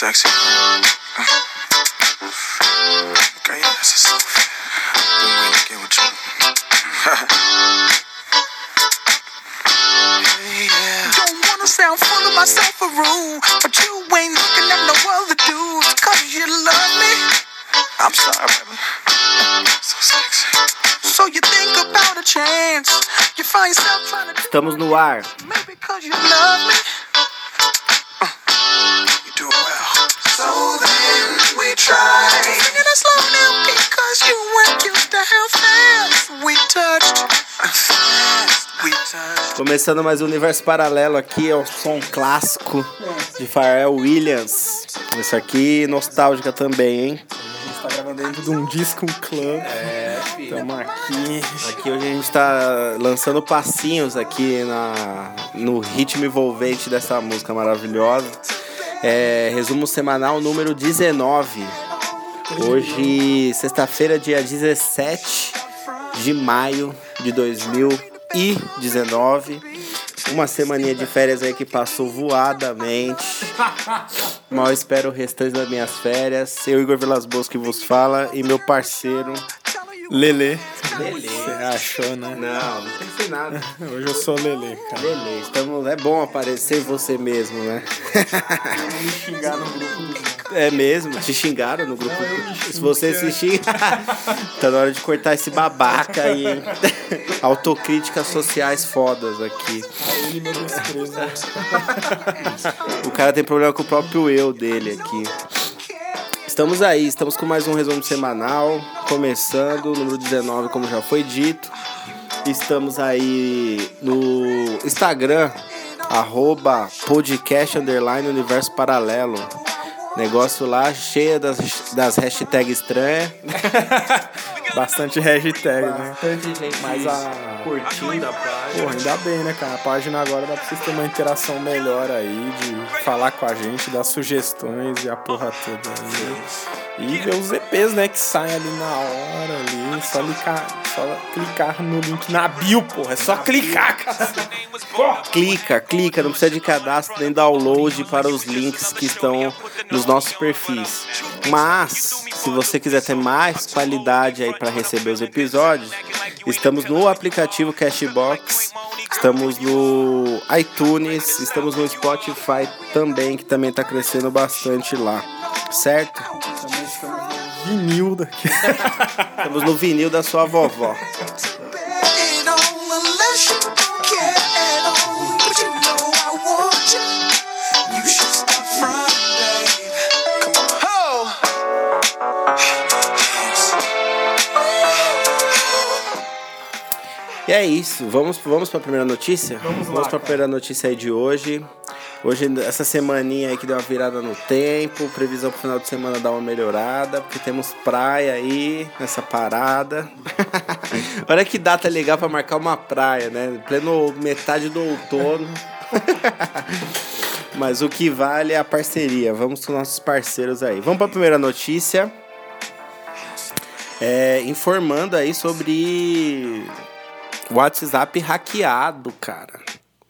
sexy. Okay, that's so Been waiting to get with you. hey, yeah. Don't wanna sound full of myself a rude, but you ain't looking at no other dudes. Cause you love me. I'm sorry, baby. So sexy. So you think about a chance. You find yourself trying to do Estamos no ar. Começando mais um universo paralelo aqui, é o som clássico de Pharrell Williams. Esse aqui nostálgica também, hein? A gente tá gravando dentro de um disco club. É, Tamo aqui. Aqui hoje a gente tá lançando passinhos aqui na, no ritmo envolvente dessa música maravilhosa. É, resumo semanal número 19. Hoje, sexta-feira, dia 17 de maio de 2019. Uma semaninha de férias aí que passou voadamente. Mal espero o restante das minhas férias. Eu, Igor Vilas Boas, que vos fala, e meu parceiro. Lele. Lele. Você achou, né? Não, não pensei nada. Hoje eu sou Lele, cara. Beleza, estamos, é bom aparecer você mesmo, né? Me xingar no grupo É mesmo, te xingaram no grupo. Se você se xinga, tá na hora de cortar esse babaca aí, hein? Autocríticas sociais fodas aqui. Ele. O cara tem problema com o próprio eu dele aqui. Estamos aí, estamos com mais um resumo semanal, começando, número 19, como já foi dito. Estamos aí no Instagram, arroba podcast underline universo paralelo. Negócio lá cheio das, das hashtags estranhas. Bastante hashtag, né? Bastante gente Mas a- curtindo a página. Porra, ainda bem, né, cara? A página agora dá pra vocês terem uma interação melhor aí, de falar com a gente, dar sugestões e a porra toda aí. E ver os EPs, né, que saem ali na hora ali. Só clicar, só clicar no link na bio, porra. É só clicar, cara. Clica, clica, não precisa de cadastro nem download para os links que estão nos nossos perfis. Mas, se você quiser ter mais qualidade aí para receber os episódios, estamos no aplicativo Cashbox, estamos no iTunes, estamos no Spotify também, que também está crescendo bastante lá. Certo? Também estamos no vinil daqui. Estamos no vinil da sua vovó. E é isso, vamos, vamos para a primeira notícia? Vamos Vamos para a primeira notícia aí de hoje. Hoje, essa semaninha aí que deu uma virada no tempo, previsão pro final de semana dar uma melhorada, porque temos praia aí nessa parada. Olha que data legal para marcar uma praia, né? Pleno metade do outono. Mas o que vale é a parceria. Vamos com nossos parceiros aí. Vamos para a primeira notícia. É, informando aí sobre WhatsApp hackeado, cara.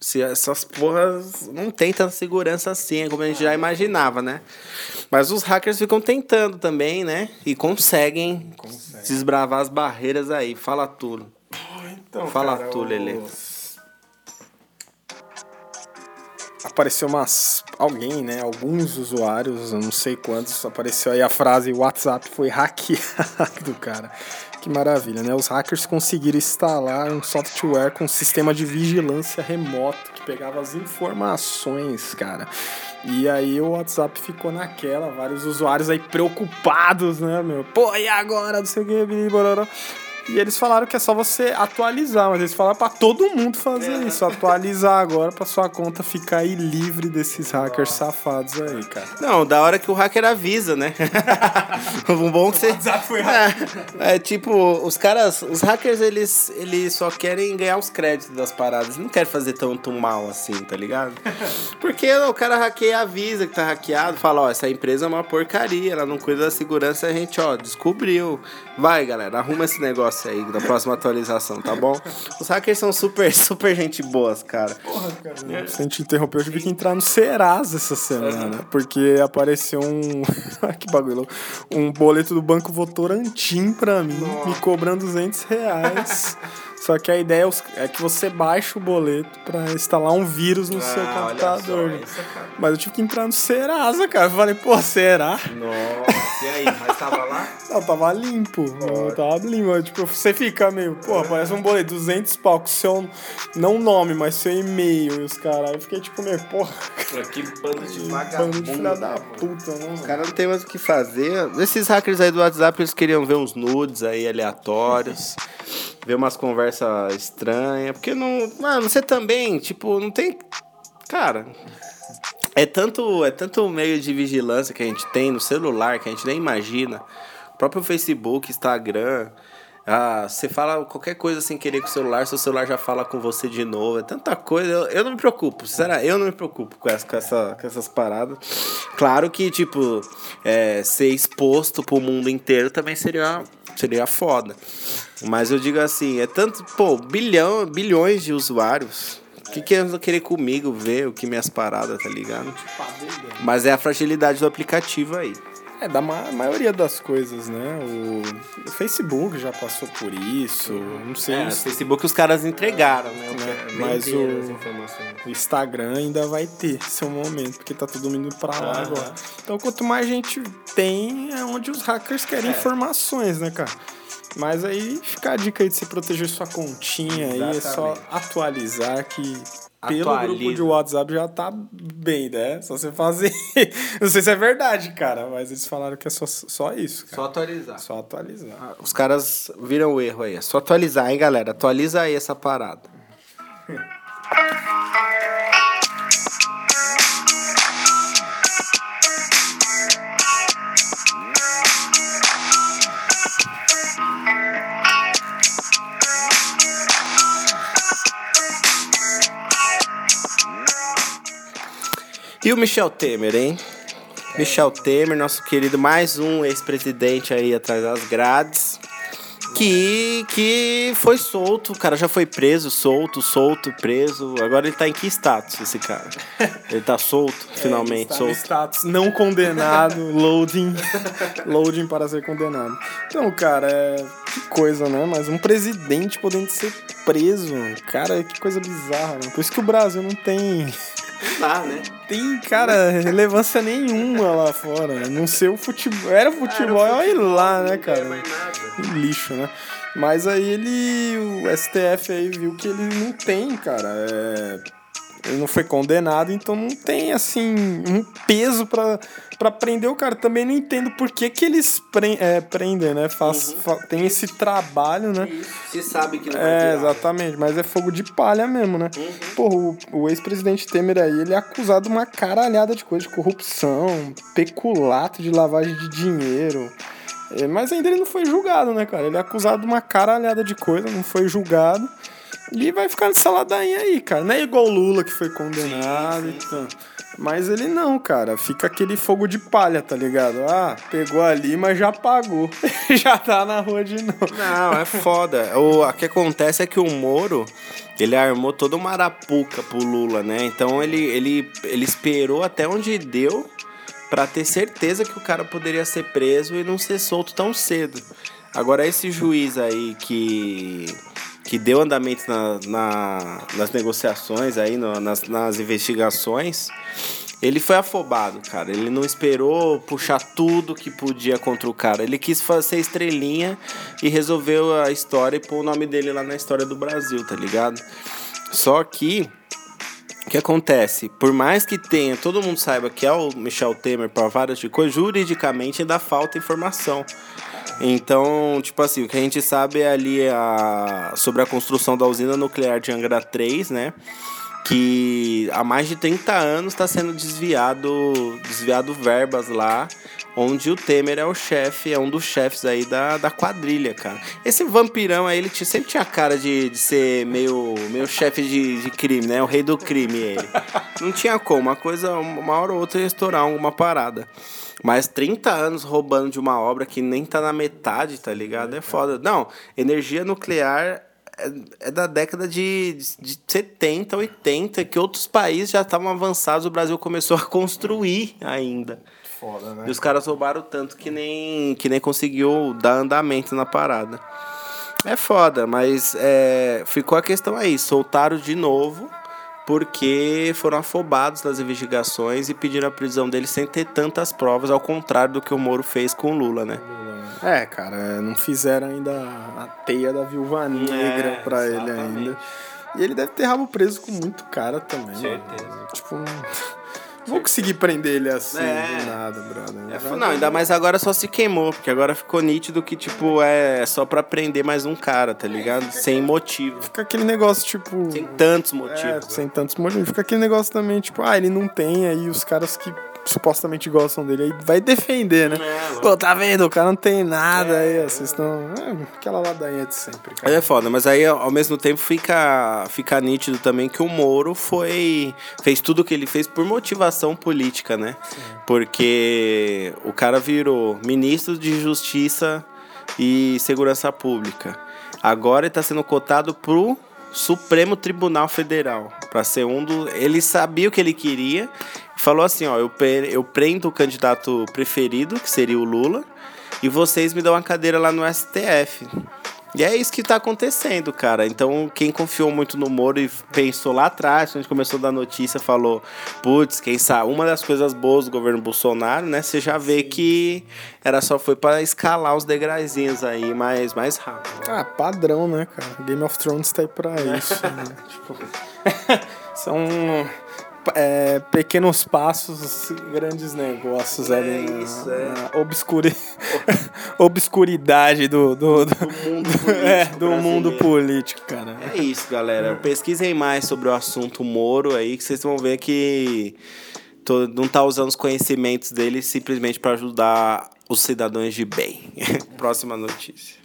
Se essas porras não tem tanta segurança assim, como a gente já imaginava, né? Mas os hackers ficam tentando também, né? E conseguem desbravar as barreiras aí. Fala tudo. Então, Fala tu, Lelê. os- Apareceu umas. Alguém, né? Alguns usuários, eu não sei quantos, apareceu aí a frase WhatsApp foi hackeado, cara. Que maravilha, né? Os hackers conseguiram instalar um software com sistema de vigilância remoto que pegava as informações, cara. E aí o WhatsApp ficou naquela, vários usuários aí preocupados, né, meu? Pô, e agora? Não sei o que, e eles falaram que é só você atualizar, mas eles falaram pra todo mundo fazer isso, atualizar agora pra sua conta ficar aí livre desses hackers safados aí, cara. Não, da hora que o hacker avisa, né? um bom que você. foi É, é, tipo, os caras, os hackers, eles, eles só querem ganhar os créditos das paradas. Eles não querem fazer tanto mal assim, tá ligado? Porque o cara hackeia, avisa que tá hackeado, fala, ó, essa empresa é uma porcaria, ela não cuida da segurança, a gente, ó, descobriu. Vai, galera, arruma esse negócio iOS aí, da próxima atualização, tá bom? Os hackers são super, super gente boas, cara. Porra, cara. Se a gente interrompeu, eu tive que entrar no Serasa essa semana. Porque apareceu um. que bagulho. Um boleto do Banco Votorantim pra mim, me cobrando 200 reais. Só que a ideia é que você baixa o boleto pra instalar um vírus no seu Ah, olha computador. só, isso, cara. Mas eu tive que entrar no Serasa, cara. Eu falei, pô, será? Nossa, e aí? Mas tava lá? Não, tava limpo. Não, tava limpo. Tipo, você fica meio, pô, parece um boleto, 200 pau com seu, não nome, mas seu e-mail e os caras. Eu fiquei tipo meio, porra, Que bando de bando de filha da puta, né? Os caras não tem mais o que fazer. Esses hackers aí do WhatsApp, eles queriam ver uns nudes aí aleatórios. Ver umas conversas estranhas. Porque não. Mano, você também, tipo, não tem. Cara. É tanto, é tanto meio de vigilância que a gente tem no celular que a gente nem imagina. O próprio Facebook, Instagram. Ah, você fala qualquer coisa sem querer com o celular, seu celular já fala com você de novo. É tanta coisa. Eu, eu não me preocupo, será? Eu não me preocupo com, essa, com, essa, com essas paradas. Claro que, tipo, é, ser exposto pro mundo inteiro também seria, seria foda. Mas eu digo assim, é tanto, pô, bilhão, bilhões de usuários. O que, que eles vão querer comigo ver o que minhas paradas, tá ligado? Mas é a fragilidade do aplicativo aí. É, da ma maioria das coisas, né? O, o Facebook já passou por isso. Não sei. É, se- Facebook os caras entregaram, né? Né, Mas o... o-. O Instagram ainda vai ter seu momento, porque tá todo mundo pra lá Aham. agora. Então, quanto mais gente tem, é onde os hackers querem informações, né, cara? Mas aí fica a dica aí de você proteger sua continha aí, é só Exatamente. atualizar que pelo Atualiza. grupo de WhatsApp já tá bem, né? Só você fazer. Não sei se é verdade, cara, mas eles falaram que é só, só isso, Só cara. atualizar. Só atualizar. Os caras viram o erro aí. É só atualizar, hein, galera? Atualiza aí essa parada. E o Michel Temer, hein? Michel Temer, nosso querido, mais um ex-presidente aí atrás das grades. Que, que foi solto, o cara já foi preso, solto, solto, preso. Agora ele tá em que status, esse cara? Ele tá solto, finalmente, Está no solto. status não condenado, loading, loading para ser condenado. Então, cara, é, que coisa, né? Mas um presidente podendo ser preso, cara, que coisa bizarra, né? Por isso que o Brasil não tem, Tá, né? tem, cara, relevância nenhuma lá fora. Não ser o futebol, era o futebol, olha lá, né, cara? Um lixo, né? Mas aí ele, o STF aí viu que ele não tem, cara, é, ele não foi condenado, então não tem, assim, um peso pra, pra prender o cara. Também não entendo por que que eles pre, é, prendem, né? Faz, fa- tem esse trabalho, né? Se sabe que não É, exatamente, mas é fogo de palha mesmo, né? Porra, o, o ex-presidente Temer aí, ele é acusado de uma caralhada de coisa, de corrupção, peculato de lavagem de dinheiro. É, mas ainda ele não foi julgado, né, cara? Ele é acusado de uma caralhada de coisa, não foi julgado. E vai ficar nessa ladainha aí, cara. Não é igual o Lula que foi condenado e tal. Mas ele não, cara. Fica aquele fogo de palha, tá ligado? Ah, pegou ali, mas já pagou. já tá na rua de novo. Não, é foda. O, que acontece é que o Moro, ele armou toda uma arapuca pro Lula, né? Então ele, ele, ele esperou até onde deu pra ter certeza que o cara poderia ser preso e não ser solto tão cedo. Agora, esse juiz aí que, que deu andamento na, na- nas negociações aí, no- nas, nas investigações, ele foi afobado, cara. Ele não esperou puxar tudo que podia contra o cara. Ele quis fazer estrelinha e resolveu a história e pôr o nome dele lá na história do Brasil, tá ligado? Só que o que acontece? Por mais que tenha, todo mundo saiba que é o Michel Temer para várias coisas, juridicamente ainda falta informação. Então, tipo assim, o que a gente sabe é ali a, sobre a construção da usina nuclear de Angra 3, né? Que há mais de 30 anos está sendo desviado, desviado verbas lá, onde o Temer é o chefe, é um dos chefes aí da, da quadrilha, cara. Esse vampirão aí, ele tinha- sempre tinha cara de, de ser meio, meio chefe de, de crime, né? O rei do crime, ele. Não tinha como, uma coisa, uma hora ou outra ia estourar alguma parada. Mas 30 anos roubando de uma obra que nem tá na metade, tá ligado? É foda. Não, energia nuclear é, é da década de, de 70, 80, que outros países já estavam avançados, o Brasil começou a construir ainda. Foda, né? E os caras roubaram tanto que nem, que nem conseguiu dar andamento na parada. É foda, mas é, ficou a questão aí. Soltaram de novo porque foram afobados nas investigações e pediram a prisão dele sem ter tantas provas, ao contrário do que o Moro fez com o Lula, né? É, cara, não fizeram ainda a teia da viúva negra É, pra ele exatamente. ainda. E ele deve ter rabo preso com muito cara também. Certeza. mano. Tipo, vou conseguir prender ele assim É. do nada, brother. É, não, ainda mais agora só se queimou, porque agora ficou nítido que, tipo, é só pra prender mais um cara, tá ligado? Sem motivo. Fica aquele negócio, tipo. Sem tantos É, motivos. sem tantos motivos. Fica aquele negócio também, tipo, ah, ele não tem, aí os caras que supostamente gostam dele aí vai defender, né? É, Pô, tá vendo? O cara não tem nada aí, ó, vocês estão. É, aquela ladainha de sempre, cara. é foda, mas aí ao mesmo tempo fica, fica nítido também que o Moro foi. fez tudo o que ele fez por motivação política, né? Porque o cara virou ministro de Justiça e Segurança Pública. Agora ele tá sendo cotado pro Supremo Tribunal Federal. Pra ser um do. Ele sabia o que ele queria. Falou assim: ó, eu, eu prendo o candidato preferido, que seria o Lula, e vocês me dão uma cadeira lá no STF. E é isso que tá acontecendo, cara. Então, quem confiou muito no Moro e pensou lá atrás, quando a gente começou a dar notícia, falou: putz, quem sabe, uma das coisas boas do governo Bolsonaro, né? Você já vê que era só foi para escalar os degraizinhos aí mais, mais rápido. Ah, padrão, né, cara? Game of Thrones tá aí pra isso. né? Tipo, são é, pequenos passos, grandes negócios É ali. na- isso, é. obscuri... obscuridade do, do, do, mundo é, político do mundo político, cara. É isso, galera. Pesquisem mais sobre o assunto Moro aí, que vocês vão ver que tô- não tá usando os conhecimentos dele simplesmente para ajudar os cidadãos de bem. Próxima notícia.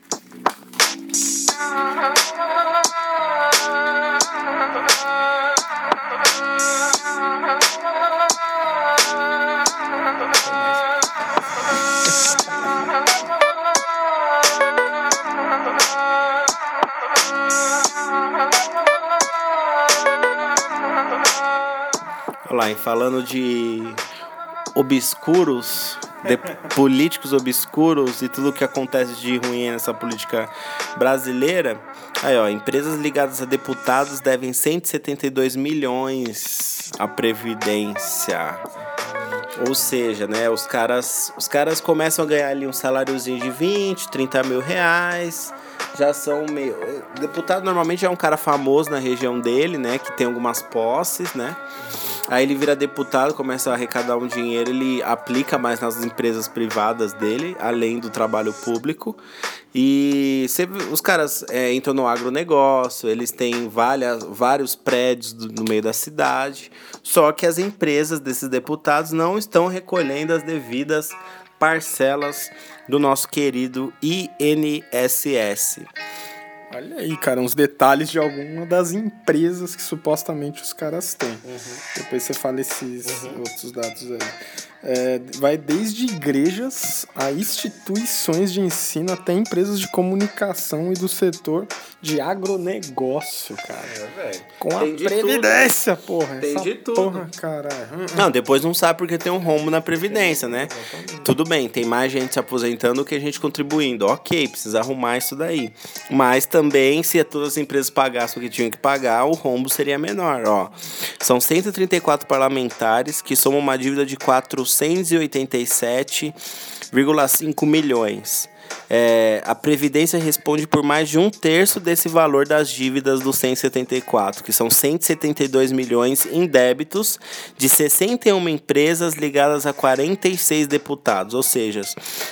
Olha lá, falando de obscuros, de políticos obscuros e tudo que acontece de ruim nessa política brasileira. Aí, ó, empresas ligadas a deputados devem 172 milhões à Previdência. Ou seja, né, os caras, os caras começam a ganhar ali um saláriozinho de 20, 30 mil reais. Já são meio. Deputado normalmente é um cara famoso na região dele, né? Que tem algumas posses, né? Aí ele vira deputado, começa a arrecadar um dinheiro, ele aplica mais nas empresas privadas dele, além do trabalho público. E sempre, os caras é, entram no agronegócio, eles têm várias, vários prédios do- no meio da cidade. Só que as empresas desses deputados não estão recolhendo as devidas parcelas do nosso querido INSS. Olha aí, cara, uns detalhes de alguma das empresas que supostamente os caras têm. Depois você fala esses outros dados aí. É, vai desde igrejas a instituições de ensino até empresas de comunicação e do setor de agronegócio, cara. Com a Tem de previdência, porra. Tem essa de tudo. Porra, caralho. Não, depois não sabe porque tem um rombo na Previdência, né? Tudo bem, tem mais gente se aposentando do que gente contribuindo. Ok, precisa arrumar isso daí. Mas também, se todas as empresas pagassem o que tinham que pagar, o rombo seria menor, ó. São 134 parlamentares que somam uma dívida de 487,5 milhões. É, a Previdência responde por mais de um terço desse valor das dívidas dos 174, que são 172 milhões em débitos de 61 empresas ligadas a 46 deputados. Ou seja,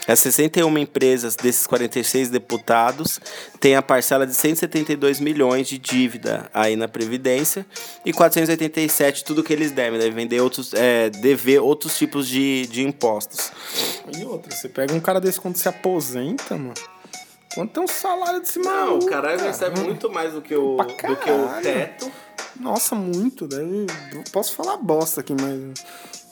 as 61 empresas desses 46 deputados têm a parcela de 172 milhões de dívida aí na Previdência e 487 tudo que eles devem, devem vender outros, é, dever outros tipos de, de impostos. E outra, você pega um cara desse quando se aposenta, mano. Quanto é um salário desse Não, maluco? o caralho recebe muito mais do que o, do que o teto. Nossa, muito. Deve. Posso falar bosta aqui, mas.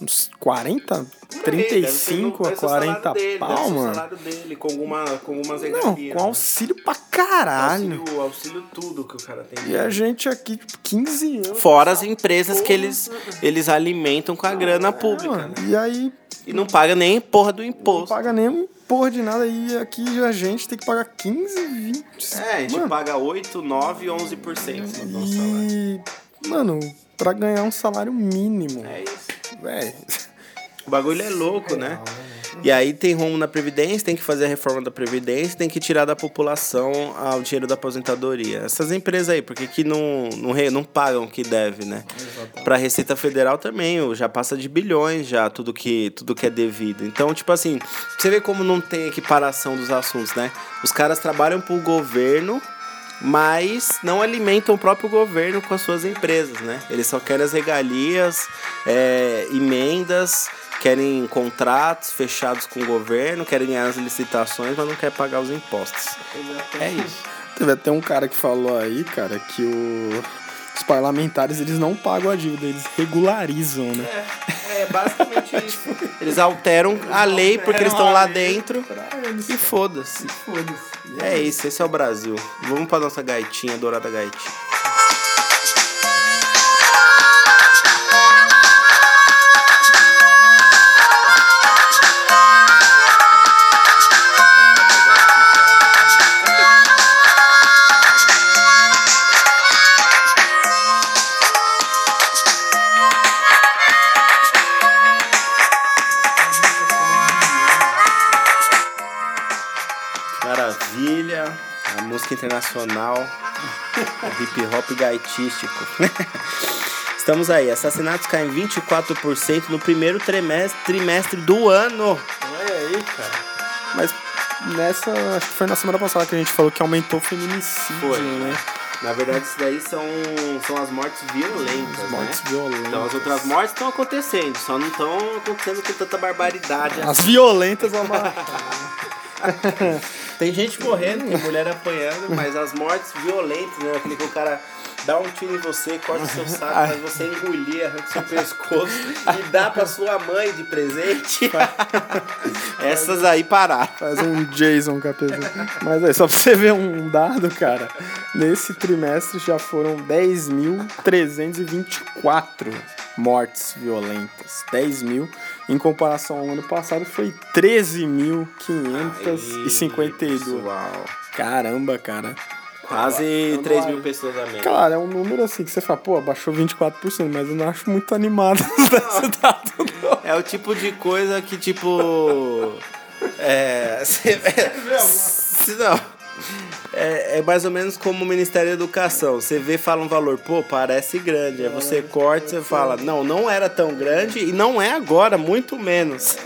Uns 40, 35 a 40 dele, pau, mano. salário dele, com, alguma, com algumas Não, com né? auxílio pra caralho. Auxílio, auxílio tudo que o cara tem. E a gente aqui, tipo, 15 anos. Fora as empresas que eles, eles alimentam com a grana pública, Mano, né? e aí E não paga nem porra do não imposto. paga nem porra de nada. E aqui a gente tem que pagar 15, 20. É, a gente mano, paga 8, 9, 11% do nosso salário. E, mano, pra ganhar um salário mínimo. É isso. Véi. O bagulho é louco, né? E aí tem rumo na Previdência, tem que fazer a reforma da Previdência, tem que tirar da população ah, o dinheiro da aposentadoria. Essas empresas aí, por que, não, não, não pagam o que deve, né? Pra Receita Federal também, já passa de bilhões já, tudo que, tudo que é devido. Então, tipo assim, você vê como não tem equiparação dos assuntos, né? Os caras trabalham pro governo, mas não alimentam o próprio governo com as suas empresas, né? Eles só querem as regalias, é, emendas, querem contratos fechados com o governo, querem ganhar as licitações, mas não quer pagar os impostos. É isso. Teve até um cara que falou aí, cara, que o- os parlamentares eles não pagam a dívida, eles regularizam, né? É, é basicamente isso. Eles alteram a lei porque eles estão lá dentro e foda-se. É isso, esse é o Brasil. Vamos pra nossa gaitinha, dourada gaitinha. Música internacional. hip hop gaitístico. Estamos aí. Assassinatos caem 24% no primeiro trimestre, trimestre do ano. Olha aí, cara. Mas nessa, acho que foi na semana passada que a gente falou que aumentou o feminicídio, Foi. né? Na verdade, isso daí são, são as mortes violentas. Mortes né? violentas. Então as outras mortes estão acontecendo, só não estão acontecendo com tanta barbaridade. As violentas ama- Tem gente morrendo, tem mulher apanhando, mas as mortes violentas, né? Aquele que o cara dá um tiro em você, corta o seu saco, faz você engolir, arranca o seu pescoço e dá pra sua mãe de presente. Essas aí pararam. Faz um Jason com a pessoa. Mas aí, só pra você ver um dado, cara. Nesse trimestre já foram 10.324 mortes violentas. 10 mil. Em comparação ao ano passado, foi 13.552. Pessoal, Caramba, cara. Quase 3 mil pessoas a menos. Cara, é um número assim que você fala, pô, abaixou 24%, mas eu não acho muito animado esse dado, não. É o tipo de coisa que, tipo. É. Cê, se não. É, é mais ou menos como o Ministério da Educação. Você vê fala um valor, pô, parece grande. Aí você corta você fala, não, não era tão grande e não é agora, muito menos.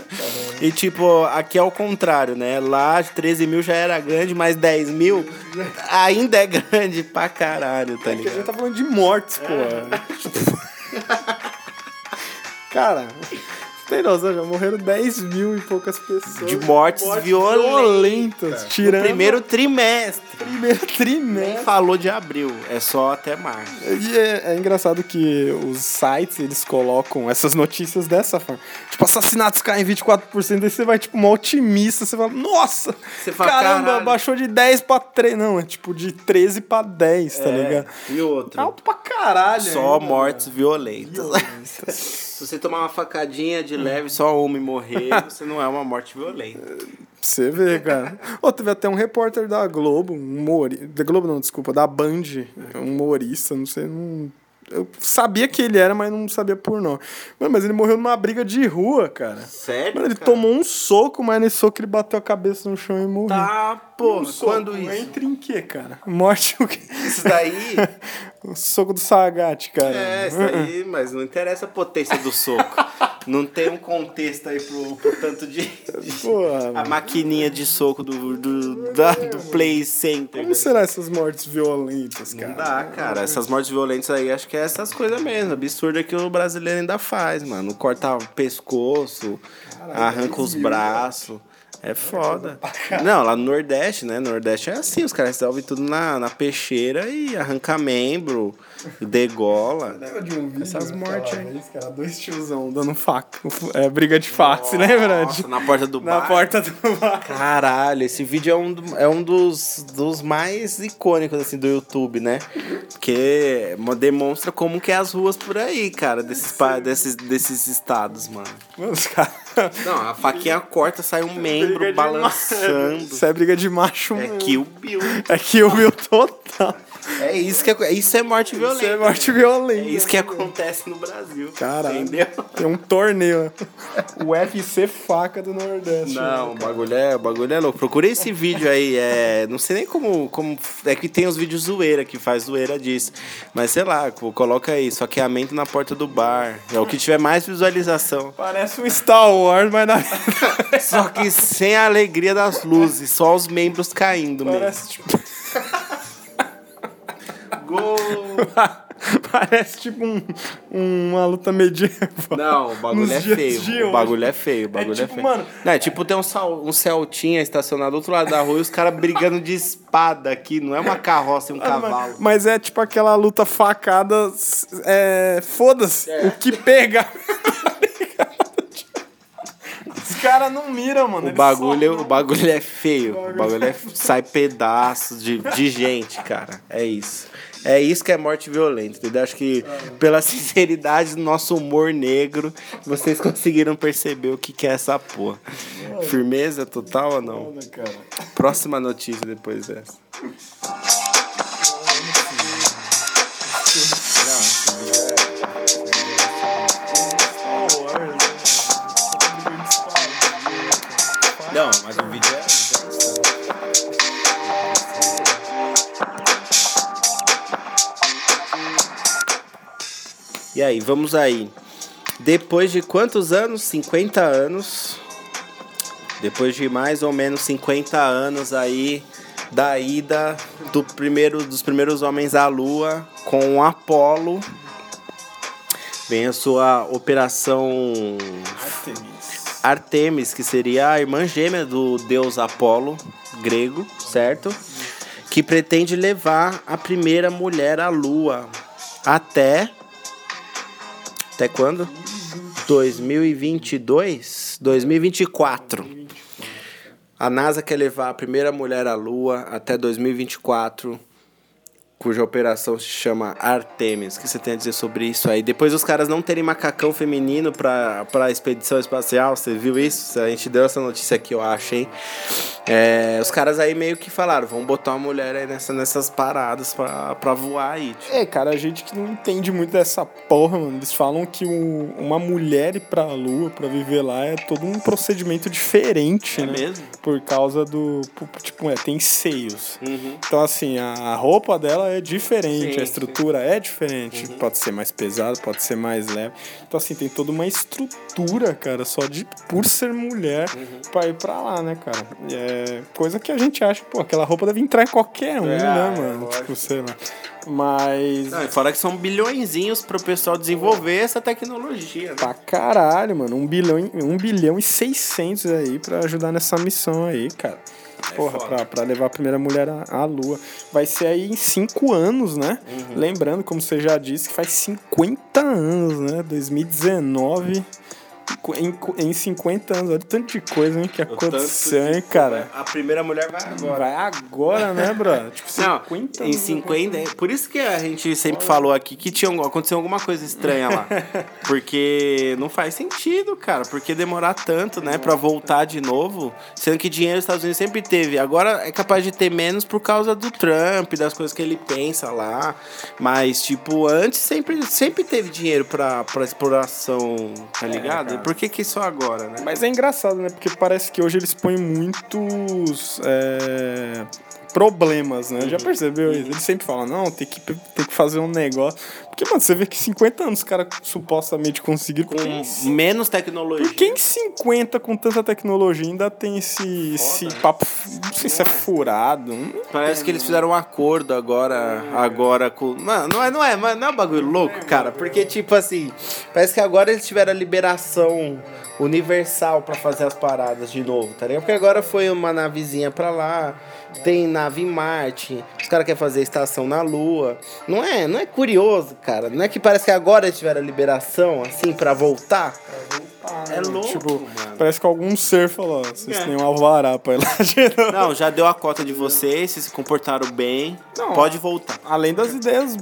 E tipo, aqui é o contrário, né? Lá 13 mil já era grande, mas 10 mil ainda é grande pra caralho, tá Porque a ligado? gente tá falando de mortes, pô. Cara, tem noção, já morreram 10 mil e poucas pessoas. De mortes violentas. violentas. No Tirando primeiro trimestre. primeiro Nem trimestre. falou de abril, é só até março. E é, é engraçado que os sites, eles colocam essas notícias dessa forma. Tipo, assassinatos caem 24%, aí você vai, tipo, uma otimista, você fala, nossa, Você fala, caramba, "Caralho." baixou de 10 pra 3. Não, é tipo de 13 pra 10, tá ligado? E outra, Alto pra caralho. só ainda, mortes violentas. Violentas. Se você tomar uma facadinha de leve, só uma e morrer, você não é uma morte violenta. Você vê, cara. Ô, teve até um repórter da Globo, um humorista. Da Globo não, desculpa, da Band, um humorista, não sei, não. Eu sabia que ele era, mas não sabia por nome. Mano, mas ele morreu numa briga de rua, cara. Sério? Mano, ele cara? tomou um soco, mas nesse soco ele bateu a cabeça no chão e morreu. Tá, pô, Um soco, quando isso? Entra em quê, cara? Morte o quê? Isso daí. O soco do Sagat, cara. É, isso aí, mas não interessa a potência do soco. Não tem um contexto aí pro, pro tanto de. de- Porra, a maquininha de soco do, do, da- do Play Center. Como será essas mortes violentas, cara? Não dá, cara. Essas mortes violentas aí, acho que é essas coisas mesmo. Absurda que o brasileiro ainda faz, mano. Corta o pescoço, arranca os braços. É foda. Não, lá no Nordeste, né? No Nordeste é assim, os caras resolvem tudo na, na peixeira e arranca membro, degola. Lembra de um vídeo? Essas mortes aí. Cara, dois tiozão dando faca. É, briga de face, lembra? Nossa, De- na porta do Na bar. porta do bar. Caralho, esse vídeo é um, é um dos, dos mais icônicos, assim, do YouTube, né? Porque mo- demonstra como que é as ruas por aí, cara, desses, pa- desses, desses estados, mano. Mano, os caras. Não, a faquinha corta, sai um membro Briga de balançando. Isso é briga de macho É. Kill Bill. É que o meu total. É isso que é, isso é morte violenta. Isso é morte É violenta. isso que acontece no Brasil. Caralho. Entendeu? Tem um torneio. O UFC faca do Nordeste. Não, o bagulho é, o bagulho é louco. Procura esse vídeo aí. É, não sei nem como, como. É que tem os vídeos zoeira que faz zoeira disso. Mas sei lá, coloca aí. Soqueamento na porta do bar. É o que tiver mais visualização. Parece um Star Wars, mas na... Só que sem a alegria das luzes. Só os membros caindo mesmo. Parece tipo. Parece tipo um, uma luta medieval. Não, o bagulho é feio. O bagulho é feio. O bagulho é, tipo, feio. mano- Não, é tipo tem um, sal, um Celtinha estacionado do outro lado da rua e os caras brigando de espada aqui. Não é uma carroça e um Ah, cavalo. mas, mas é tipo aquela luta facada. É, Foda-se. O que pega. Os caras não miram, mano. O bagulho, só- o bagulho é feio. O bagulho é, sai pedaços de, de gente, cara. É isso. É isso que é morte violenta, entendeu? Acho que pela sinceridade do nosso humor negro, vocês conseguiram perceber o que, que é essa porra. Firmeza total ou não? Próxima notícia depois dessa. Não, mas o E aí, vamos aí. Depois de quantos anos? 50 anos. Depois de mais ou menos 50 anos aí da ida do primeiro, dos primeiros homens à Lua com Apolo. Vem a sua operação Artemis. Artemis, que seria a irmã gêmea do deus Apolo, grego, certo? Que pretende levar a primeira mulher à lua até. Até quando? 2022? 2024. A NASA quer levar a primeira mulher à lua até 2024 cuja operação se chama Artemis. O que você tem a dizer sobre isso aí? Depois os caras não terem macacão feminino pra, pra expedição espacial, você viu isso? A gente deu essa notícia aqui, eu acho, hein? É, os caras aí meio que falaram, vamos botar uma mulher aí nessa, nessas paradas pra, pra voar aí. Tipo. É, cara, a gente que não entende muito dessa porra, mano. Eles falam que o- uma mulher ir pra lua, pra viver lá, é todo um procedimento diferente, É né? mesmo? Por causa do. Tipo, é, tem seios. Uhum. Então, assim, a roupa dela é diferente, Sim, a estrutura é diferente. Pode ser mais pesado, pode ser mais leve. Então, assim, tem toda uma estrutura, cara, só de por ser mulher pra ir pra lá, né, cara? É coisa que a gente acha, pô, aquela roupa deve entrar em qualquer um, É, né, é, mano? lógico. Tipo, sei lá. Mas. Não, fora que são bilhõezinhos pro pessoal desenvolver essa tecnologia, né? Pra caralho, mano. Um bilhão, e- um bilhão e seiscentos aí pra ajudar nessa missão aí, cara. Porra, foda. pra, pra levar a primeira mulher à, à lua. Vai ser aí em cinco anos, né? Uhum. Lembrando, como você já disse, que faz 50 anos, né? 2019. Em, em 50 anos, olha o tanto de coisa hein, que aconteceu, hein, cara. A primeira mulher vai agora. Vai agora, né, bro? Tipo, Não, 50 em anos 50. Por isso que a gente sempre falou aqui que tinha, aconteceu alguma coisa estranha lá. Porque não faz sentido, cara. Porque demorar tanto, né, pra voltar de novo. Sendo que dinheiro os Estados Unidos sempre teve. Agora é capaz de ter menos por causa do Trump, das coisas que ele pensa lá. Mas, tipo, antes sempre, sempre teve dinheiro pra, pra exploração, tá ligado? cara. Que, que só agora, né? Mas é engraçado, né? Porque parece que hoje eles põem muitos é, problemas, né? Já percebeu isso? Ele sempre fala, não, tem que, tem que fazer um negócio. Porque, mano, você vê que 50 anos os caras supostamente conseguiram. Com em- menos tecnologia. por que em 50 com tanta tecnologia ainda tem esse, esse papo. Não sei se é furado. não Parece que eles fizeram um acordo agora, agora com. Mano, não é, não é, não é um bagulho louco, cara. Porque, tipo assim, parece que agora eles tiveram a liberação universal pra fazer as paradas de novo, tá ligado? Porque agora foi uma navezinha pra lá, tem nave em Marte, os caras querem fazer estação na Lua. Não é, não é curioso, cara. Não é que parece que agora tiveram a liberação, assim, pra voltar? É louco, Tipo, mano. parece que algum ser falou: "Ó, vocês É. têm um alvará pra ir lá geral. Não, já deu a cota de vocês, vocês se comportaram bem, Não, pode voltar. Além das ideias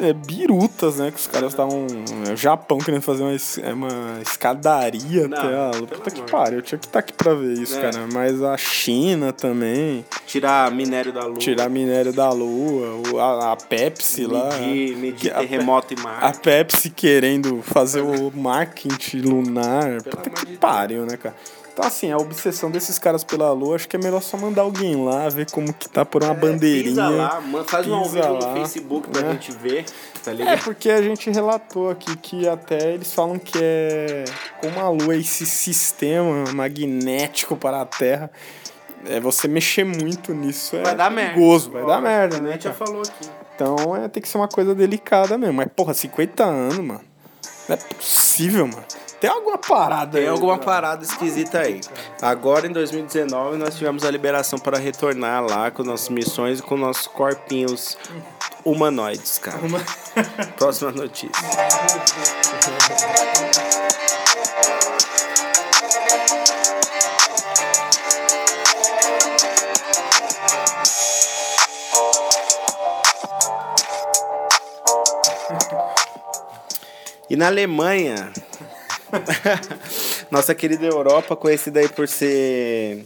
é, birutas, né? Que os caras estavam. É, o Japão querendo fazer uma, é, uma escadaria Não, até. Ah, puta que pariu. Eu tinha que estar aqui pra ver isso, É. cara. Mas a China também. Tirar minério da Lua. Tirar minério da Lua. A, a Pepsi lá. Medir, medir que a- terremoto em A. Pepsi querendo fazer o marketing lunar. Puta amor que pariu, né, cara? Então, assim, a obsessão desses caras pela Lua, acho que é melhor só mandar alguém lá, ver como que tá por uma bandeirinha. Pisa lá, faz um ao Pisa vivo lá, no Facebook pra né? gente ver, tá É, ligado? porque a gente relatou aqui que até eles falam que é como a Lua é esse sistema magnético para a Terra. É, você mexer muito nisso é Vai dar merda. perigoso, vai dar merda, A né? gente já falou aqui. Então é, tem que ser uma coisa delicada mesmo. Mas, porra, 50 anos, mano. Não é possível, mano. Tem alguma parada Tem aí, alguma cara? parada esquisita aí. Agora, em 2019, nós tivemos a liberação para retornar lá com nossas missões e com nossos corpinhos humanoides, cara. Próxima notícia. E na Alemanha, nossa querida Europa, conhecida aí por ser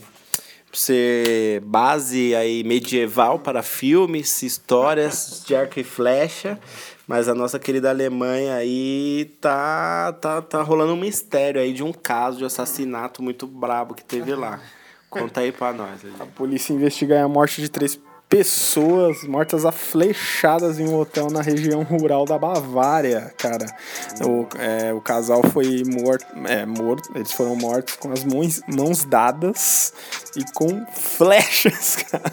por ser base aí medieval para filmes, histórias de arco e flecha, mas a nossa querida Alemanha aí tá tá tá rolando um mistério aí de um caso de assassinato muito brabo que teve lá. Conta aí pra nós. Lili. A polícia investiga a morte de três pessoas mortas a flechadas em um hotel na região rural da Bavária, cara. O, é, o casal foi morto, é, morto, eles foram mortos com as mãos, mãos dadas e com flechas, cara.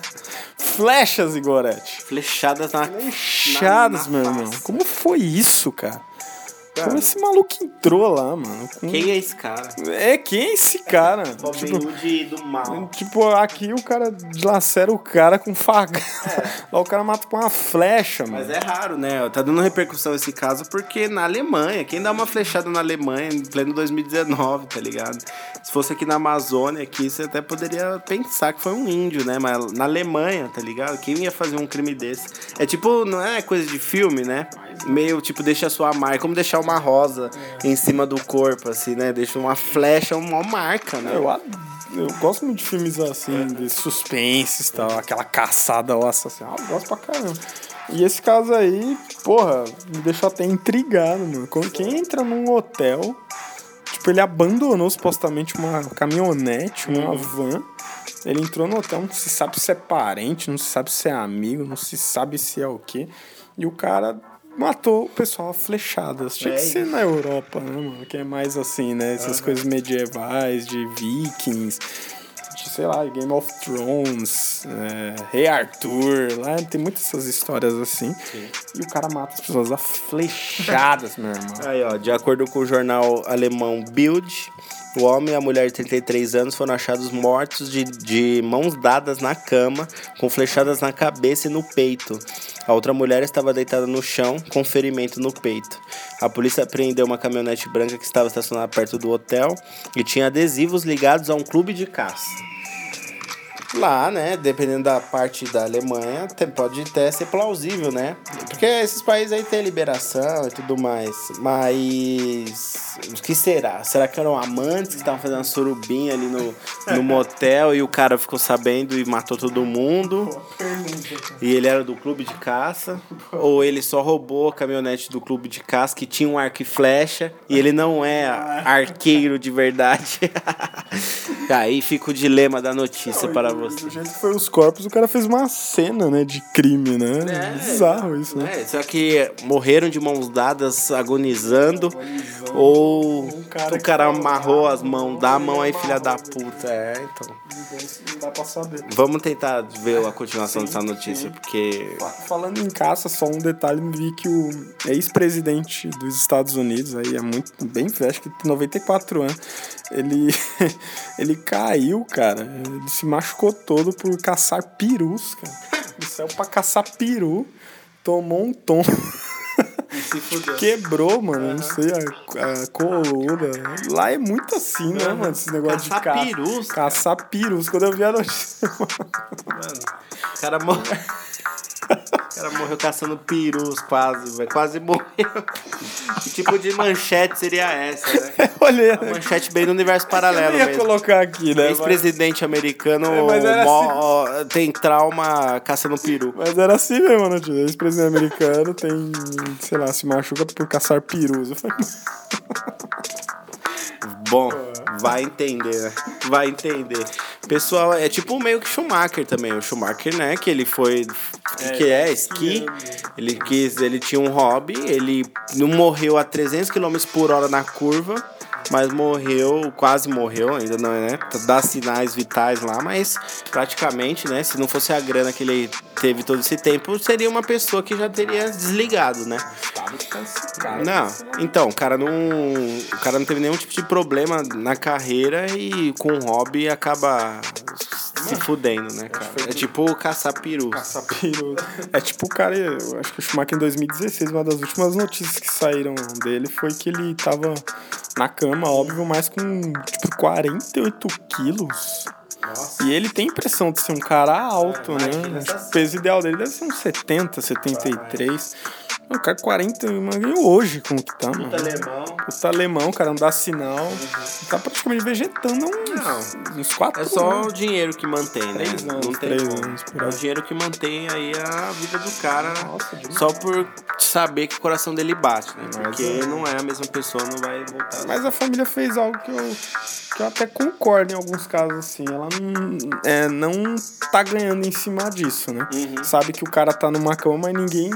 Flechas, Igorete. Flechadas na Flechadas, na- na meu irmão. Como foi isso, cara? Cara. Como esse maluco entrou lá, mano? Com- Quem é esse cara? É, quem é esse cara? Robin Tipo, Hood do mal. Tipo, aqui o cara dilacera o cara com faca. Lá o cara mata com uma flecha, mano. Mas é raro, né? Tá dando repercussão esse caso porque na Alemanha, quem dá uma flechada na Alemanha em pleno 2019, tá ligado? Se fosse aqui na Amazônia, aqui, você até poderia pensar que foi um índio, né? Mas na Alemanha, tá ligado? Quem ia fazer um crime desse? É tipo, não é coisa de filme, né? Meio tipo, deixa a sua marca, como deixar uma rosa em cima do corpo, assim, né? Deixa uma flecha, uma marca, né? Eu, eu gosto muito de filmes assim, de suspense e tal, aquela caçada ao assassino. Ah, eu gosto pra caramba. E esse caso aí, porra, me deixou até intrigado, mano. Quando quem entra num hotel, tipo, ele abandonou supostamente uma caminhonete, uma van. Ele entrou no hotel, não se sabe se é parente, não se sabe se é amigo, não se sabe se é o quê. E o cara matou o pessoal a flechadas. Tinha que É ser na Europa, né, mano? Que é mais assim, né? Essas coisas medievais, de vikings, de, sei lá, Game of Thrones, é, Rei Arthur. Lá tem muitas essas histórias assim. E o cara mata as pessoas a flechadas, meu irmão. Aí, ó, de acordo com o jornal alemão Bild, o homem e a mulher de 33 anos foram achados mortos de, de mãos dadas na cama, com flechadas na cabeça e no peito. A outra mulher estava deitada no chão, com ferimento no peito. A polícia apreendeu uma caminhonete branca que estava estacionada perto do hotel e tinha adesivos ligados a um clube de caça. Lá, né, dependendo da parte da Alemanha, pode até ser plausível, né? Porque esses países aí tem liberação e tudo mais. Mas. O que será? Será que eram amantes que estavam fazendo uma surubinha ali no, no motel e o cara ficou sabendo e matou todo mundo? e ele era do clube de caça, ou ele só roubou a caminhonete do clube de caça que tinha um arco e flecha e ele não é arqueiro de verdade. Aí fica o dilema da notícia para você. Do jeito que foi os corpos, o cara fez uma cena, né, de crime, né? É. Bizarro isso, né? É, só que morreram de mãos dadas, agonizando, ou cara o cara amarrou as mãos, dá a mão aí, filha da puta. É, então. Não dá pra saber. Vamos tentar ver a continuação dessa notícia, porque. Falando em caça, só um detalhe, vi que o ex-presidente dos Estados Unidos, aí é muito bem velho, acho que tem 94 anos, ele, ele caiu, cara, ele se machucou todo por caçar perus, cara. Ele saiu pra caçar peru, tomou um tom. Se fudeu. Quebrou, mano, não sei, a, a coluna. Lá é muito assim, né, mano? Esse negócio de Caçar caça. perus? Caçar perus. Quando eu vi a notícia, Mano, o cara morreu. O cara morreu caçando perus, quase, velho. Quase morreu. Que tipo de manchete seria essa, né? olhei. Uma manchete bem no universo paralelo eu ia mesmo. colocar aqui, né? Ex-presidente americano É, mó- tem trauma caçando peru. Mas era assim mesmo a notícia. Ex-presidente americano tem, sei lá, se machuca por caçar perus. Eu falei, Bom, vai entender, né? Vai entender. Pessoal, é tipo meio que Schumacher também. O Schumacher, né? Que ele foi. O que, que é? Esqui. Ele quis. Ele tinha um hobby. Ele não morreu a 300 km por hora na curva. Mas morreu, quase morreu, ainda não é, né? Dá sinais vitais lá, mas praticamente, né? Se não fosse a grana que ele teve todo esse tempo, seria uma pessoa que já teria desligado, né? Não, então, o cara não. O cara não teve nenhum tipo de problema na carreira e com o hobby acaba se fudendo, né, cara? É tipo caçar peru. caçar perus. É tipo o cara, eu acho que o Schumacher em 2016, uma das últimas notícias que saíram dele foi que ele tava na cama, óbvio, mas com tipo 48 quilos. E ele tem impressão de ser um cara alto, né? que essa o peso ideal dele deve ser uns 70, 73. O cara 40, imagina hoje como que tá, mano. alemão. Puta alemão, cara, não dá sinal. Tá praticamente vegetando uns, uns 4 É só o dinheiro que mantém, né? Anos, não tem anos É o dinheiro que mantém aí a vida do cara Nossa, só por saber que o coração dele bate, né? Mas Porque é. não é a mesma pessoa, não vai voltar. Mas a família fez algo que eu, que eu até concordo em alguns casos, assim. Ela não, é, não tá ganhando em cima disso, né? Uhum. Sabe que o cara tá numa cama, mas ninguém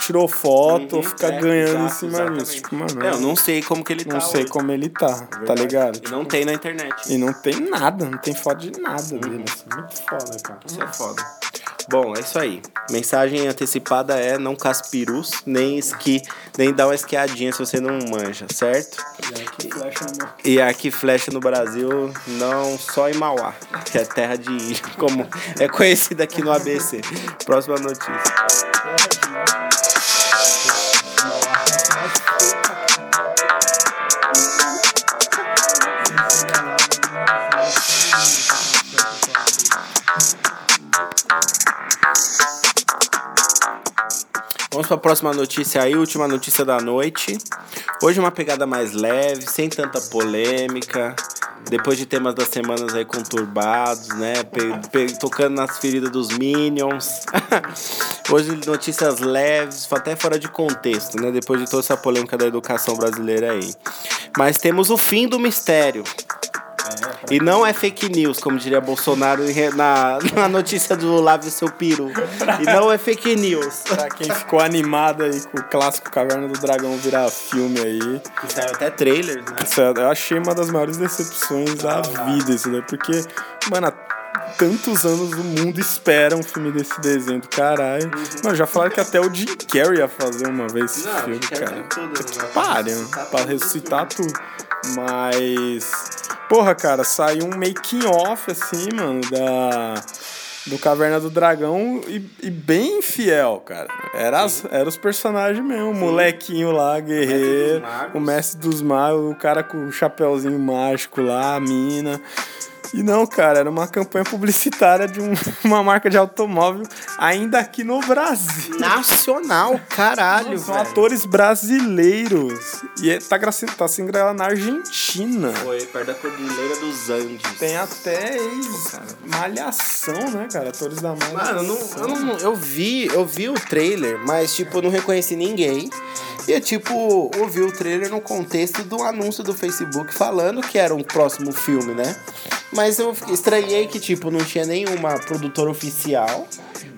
tirou foto ou Uhum, fica é, ganhando em exato, cima exatamente. disso. Tipo, mano, É, eu não sei como que ele não tá sei hoje. como ele tá, tá Verdade. ligado? E não tem na internet. E não tem nada, não tem foto de nada dele, assim. Muito foda, cara. Isso é foda. Bom, é isso aí. Mensagem antecipada é não caça perus, nem esqui, nem dá uma esquiadinha se você não manja, certo? E aí que flecha no flecha Brasil, não só em Mauá, que é terra de índio, como é conhecida aqui no ABC. Próxima notícia. Vamos para a próxima notícia aí, última notícia da noite. Hoje uma pegada mais leve, sem tanta polêmica. Depois de temas das semanas aí conturbados, né? Pe- tocando nas feridas dos Minions. Hoje notícias leves, até fora de contexto, né? Depois de toda essa polêmica da educação brasileira aí. Mas temos o fim do mistério. E não é fake news, como diria Bolsonaro na, na notícia do Lave Seu Peru. E não é fake news. Pra quem ficou animado aí com o clássico Caverna do Dragão virar filme aí. Que saiu até trailers, né? Isso é- eu achei uma das maiores decepções da vida, isso daí, porque, mano, tantos anos o mundo espera um filme desse desenho do caralho. Mano, já falaram que até o Jim Carrey ia fazer uma vez esse Não, filme, cara. tudo, que né? pariu, pra ressuscitar tudo. Mas, porra, cara, saiu um making off assim, mano, da do Caverna do Dragão e, e bem fiel, cara. Era, as, era os personagens mesmo, o molequinho lá, guerreiro, o mestre dos magos, o cara com o chapéuzinho mágico lá, a mina. E não, cara, era uma campanha publicitária de um- uma marca de automóvel ainda aqui no Brasil. Nacional, caralho, São velho. atores brasileiros. E é- tá, graci- tá sendo gravado na Argentina. Foi perto da Cordilheira dos Andes. Tem até ex-malhação, né, cara? Atores da malhação. Mano, eu, não, eu, não- eu vi, eu vi o trailer, mas tipo, eu não reconheci ninguém. E eu, tipo, ouvi o trailer no contexto do anúncio do Facebook falando que era um próximo filme, né? Mas eu fiquei- estranhei que, tipo, não tinha nenhuma produtora oficial.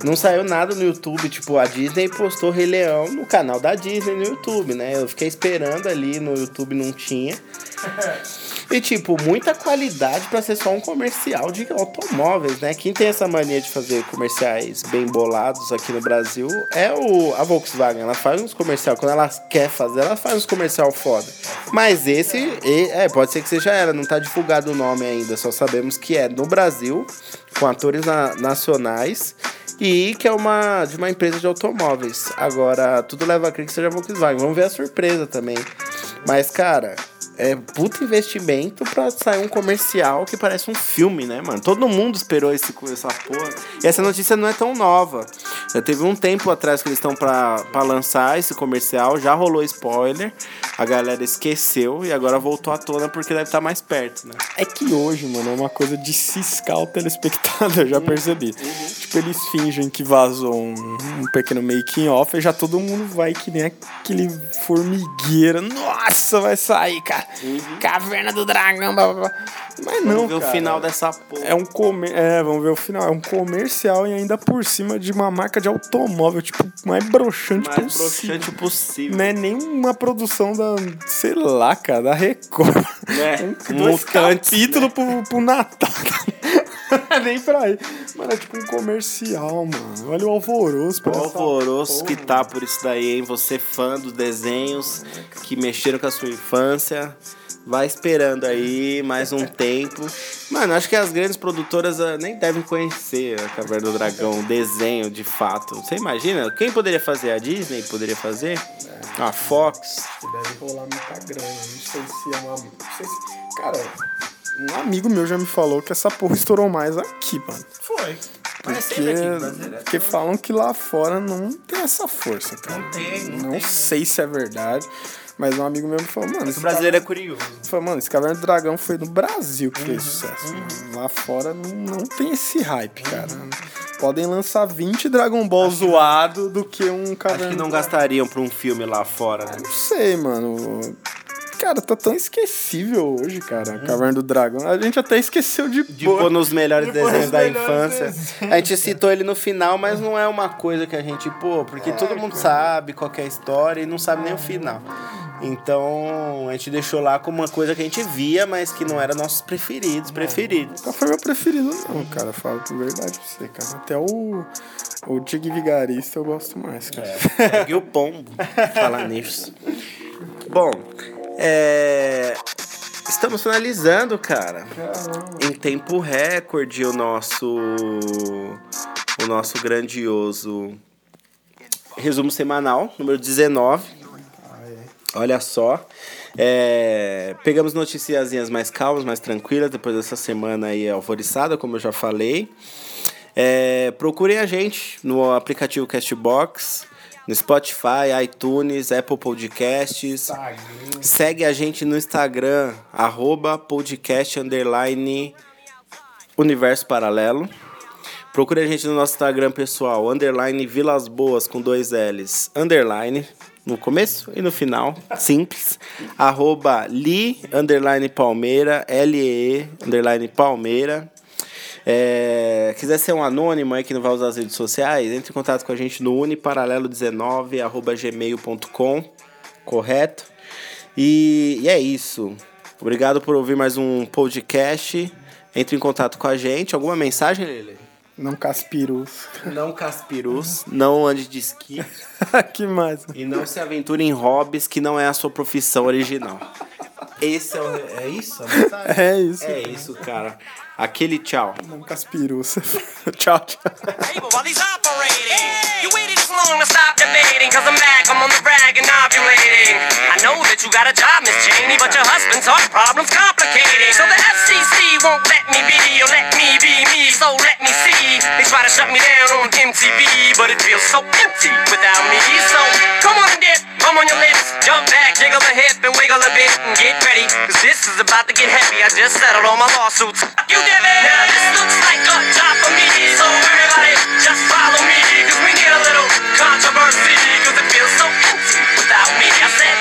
Não saiu nada no YouTube, tipo, a Disney postou Rei Leão no canal da Disney no YouTube, né? Eu fiquei esperando ali no YouTube, não tinha. E, tipo, muita qualidade pra ser só um comercial de automóveis, né? Quem tem essa mania de fazer comerciais bem bolados aqui no Brasil é o, a Volkswagen. Ela faz uns comercial, quando ela quer fazer, ela faz uns comercial foda. Mas esse, é, pode ser que seja ela, não tá divulgado o nome ainda, só sabemos que é no Brasil, com atores na- nacionais. E que é uma de uma empresa de automóveis. Agora, tudo leva a crer que seja Volkswagen. Vamos ver a surpresa também. Mas, cara, é puto investimento pra sair um comercial que parece um filme, né, mano? Todo mundo esperou esse, essa porra. E essa notícia não é tão nova. Já teve um tempo atrás que eles estão pra, pra lançar esse comercial, já rolou spoiler, a galera esqueceu e agora voltou à tona porque deve estar mais perto, né? É que hoje, mano, é uma coisa de ciscar o telespectador, eu já percebi. Tipo, eles fingem que vazou um, um pequeno making off e já todo mundo vai que nem aquele formigueiro. Nossa, vai sair, cara. Caverna do Dragão, blá, blá, blá. Mas não, Vamos ver cara. o final dessa porra. É um comer... É, vamos ver o final. É um comercial e ainda por cima de uma marca de automóvel, tipo, mais broxante mais possível. broxante possível. Não é nem uma produção da, sei lá, cara, da Record. É, um, dois Mutantes, capítulos pro, pro Natal. nem pra aí. Mano, é tipo um comercial, mano. Olha o alvoroço. por O alvoroço que tá por isso daí, hein? Você fã dos desenhos que mexeram com a sua infância. Vai esperando aí mais um tempo. Mano, acho que as grandes produtoras ah, nem devem conhecer a Caverna do Dragão, o desenho de fato. Você imagina? Quem poderia fazer? A Disney poderia fazer? A Fox? Deve rolar muita grana. Não sei se é uma. Não sei se... Cara, um amigo meu já me falou que essa porra estourou mais aqui, mano. Foi. Mas Porque, porque falam que lá fora não tem essa força, cara. Não tem, não Não tem, sei se é verdade. Mas um amigo meu me falou, mano, esse O brasileiro é curioso. Falei, mano, esse Caverna do Dragão foi no Brasil que Uhum, fez sucesso. Lá fora não, não tem esse hype, cara. Podem lançar 20 Dragon Ball zoado do que um Caverna Acho que não gastariam pra um filme lá fora, né? Não sei, mano. Cara, tá tão esquecível hoje, cara. Caverna do Dragão. A gente até esqueceu de, De pôr. nos melhores De desenhos da melhores infância. desenhos. A gente citou ele no final, mas não é uma coisa que a gente, pô, porque todo mundo sabe qual é a história e não sabe nem o final. Então a gente deixou lá como uma coisa que a gente via, mas que não era nossos preferidos, preferidos. Nunca foi meu preferido, não, cara. Falo por verdade pra você, cara. Até o. O Tig Vigarista eu gosto mais, cara. Pegue o pombo, falar nisso. Bom, é. Estamos finalizando, cara. Em tempo recorde o nosso. O nosso grandioso resumo semanal, número 19. Olha só. É, pegamos noticiazinhas mais calmas, mais tranquilas, depois dessa semana aí alvoriçada, como eu já falei. É, procurem a gente no aplicativo Castbox, no Spotify, iTunes, Apple Podcasts. Segue a gente no Instagram, arroba podcast underline universo paralelo. Procure a gente no nosso Instagram pessoal, underline Vilas Boas com dois L's, underline, no começo e no final, simples. Arroba Li, underline Palmeira, L-E-E, underline Palmeira. É, quiser ser um anônimo aí que não vai usar as redes sociais, entre em contato com a gente no uniparalelo19, arroba gmail.com, correto? E, e é isso. Obrigado por ouvir mais um podcast. Entre em contato com a gente. Alguma mensagem, Lele? Não caspirus. Não caspirus, não ande de esqui que mais? e não se aventure em hobbies que não é a sua profissão original. Esse é o. É isso? a mensagem? É isso. É isso, cara. Aquele tchau. Não caspirus. tchau, tchau. that you got a job, Miss Cheney, but your husband's heart problem's complicated. So the FCC won't let me be, or let me be me, so let me see. They try to shut me down on MTV, but it feels so empty without me. So come on and dip, come on your lips, jump back, jiggle the hip, and wiggle a bit, and get ready, cause this is about to get heavy. I just settled all my lawsuits. You did it! Now this looks like a job for me, so everybody just follow me, cause we need a little controversy.